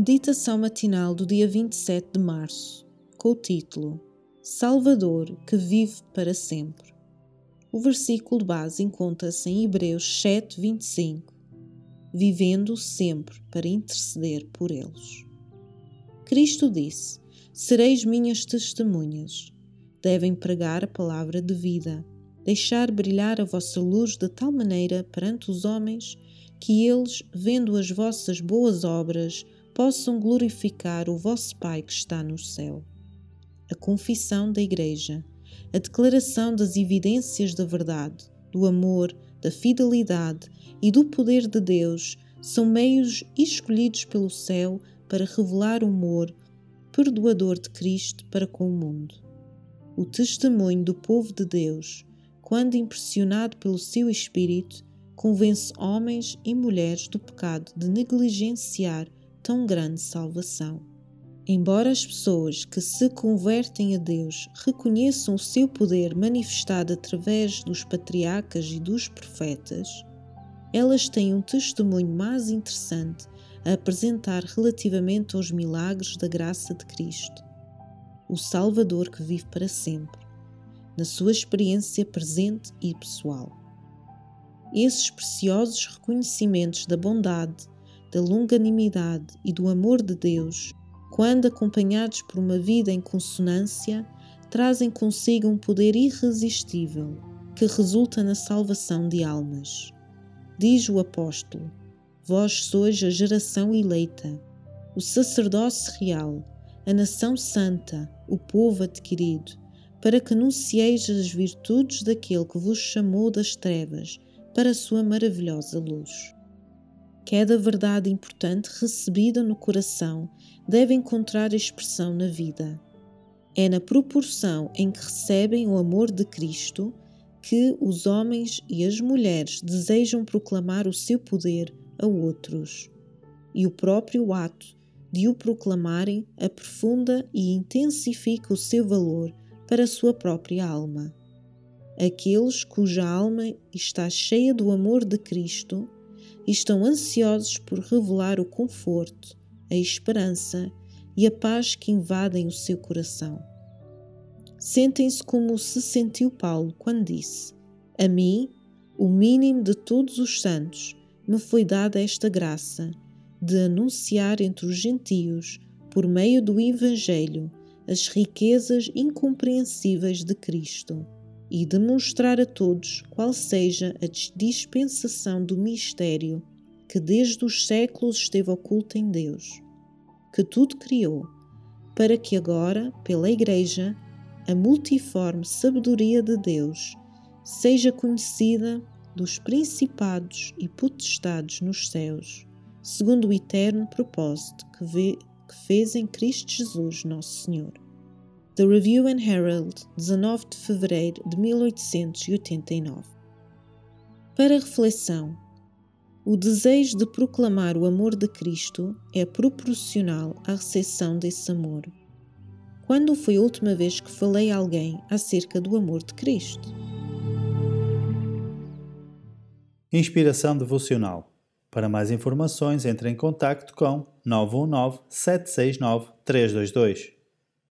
Meditação matinal do dia 27 de março, com o título Salvador que vive para sempre. O versículo base encontra-se em Hebreus 7, 25, vivendo sempre para interceder por eles. Cristo disse: Sereis minhas testemunhas. Devem pregar a palavra de vida, deixar brilhar a vossa luz de tal maneira perante os homens que eles, vendo as vossas boas obras, possam glorificar o vosso Pai que está no céu. A confissão da Igreja, a declaração das evidências da verdade, do amor, da fidelidade e do poder de Deus são meios escolhidos pelo céu para revelar o amor perdoador de Cristo para com o mundo. O testemunho do povo de Deus, quando impressionado pelo seu Espírito, convence homens e mulheres do pecado de negligenciar tão grande salvação. Embora as pessoas que se convertem a Deus reconheçam o seu poder manifestado através dos patriarcas e dos profetas, elas têm um testemunho mais interessante a apresentar relativamente aos milagres da graça de Cristo, o Salvador que vive para sempre, na sua experiência presente e pessoal. Esses preciosos reconhecimentos da bondade, da longanimidade e do amor de Deus, quando acompanhados por uma vida em consonância, trazem consigo um poder irresistível que resulta na salvação de almas. Diz o apóstolo: Vós sois a geração eleita, o sacerdócio real, a nação santa, o povo adquirido, para que anuncieis as virtudes daquele que vos chamou das trevas para a sua maravilhosa luz. Cada verdade importante recebida no coração deve encontrar expressão na vida. É na proporção em que recebem o amor de Cristo que os homens e as mulheres desejam proclamar o seu poder a outros. E o próprio ato de o proclamarem aprofunda e intensifica o seu valor para a sua própria alma. Aqueles cuja alma está cheia do amor de Cristo e estão ansiosos por revelar o conforto, a esperança e a paz que invadem o seu coração. Sentem-se como se sentiu Paulo quando disse: A mim, o mínimo de todos os santos, me foi dada esta graça de anunciar entre os gentios, por meio do Evangelho, as riquezas incompreensíveis de Cristo e demonstrar a todos qual seja a dispensação do mistério que desde os séculos esteve oculto em Deus, que tudo criou, para que agora, pela Igreja, a multiforme sabedoria de Deus seja conhecida dos principados e potestades nos céus, segundo o eterno propósito que, vê, que fez em Cristo Jesus, nosso Senhor. The Review and Herald, 19 de fevereiro de 1889. Para reflexão, o desejo de proclamar o amor de Cristo é proporcional à recepção desse amor. Quando foi a última vez que falei a alguém acerca do amor de Cristo? Inspiração Devocional. Para mais informações, entre em contato com 919 769 322.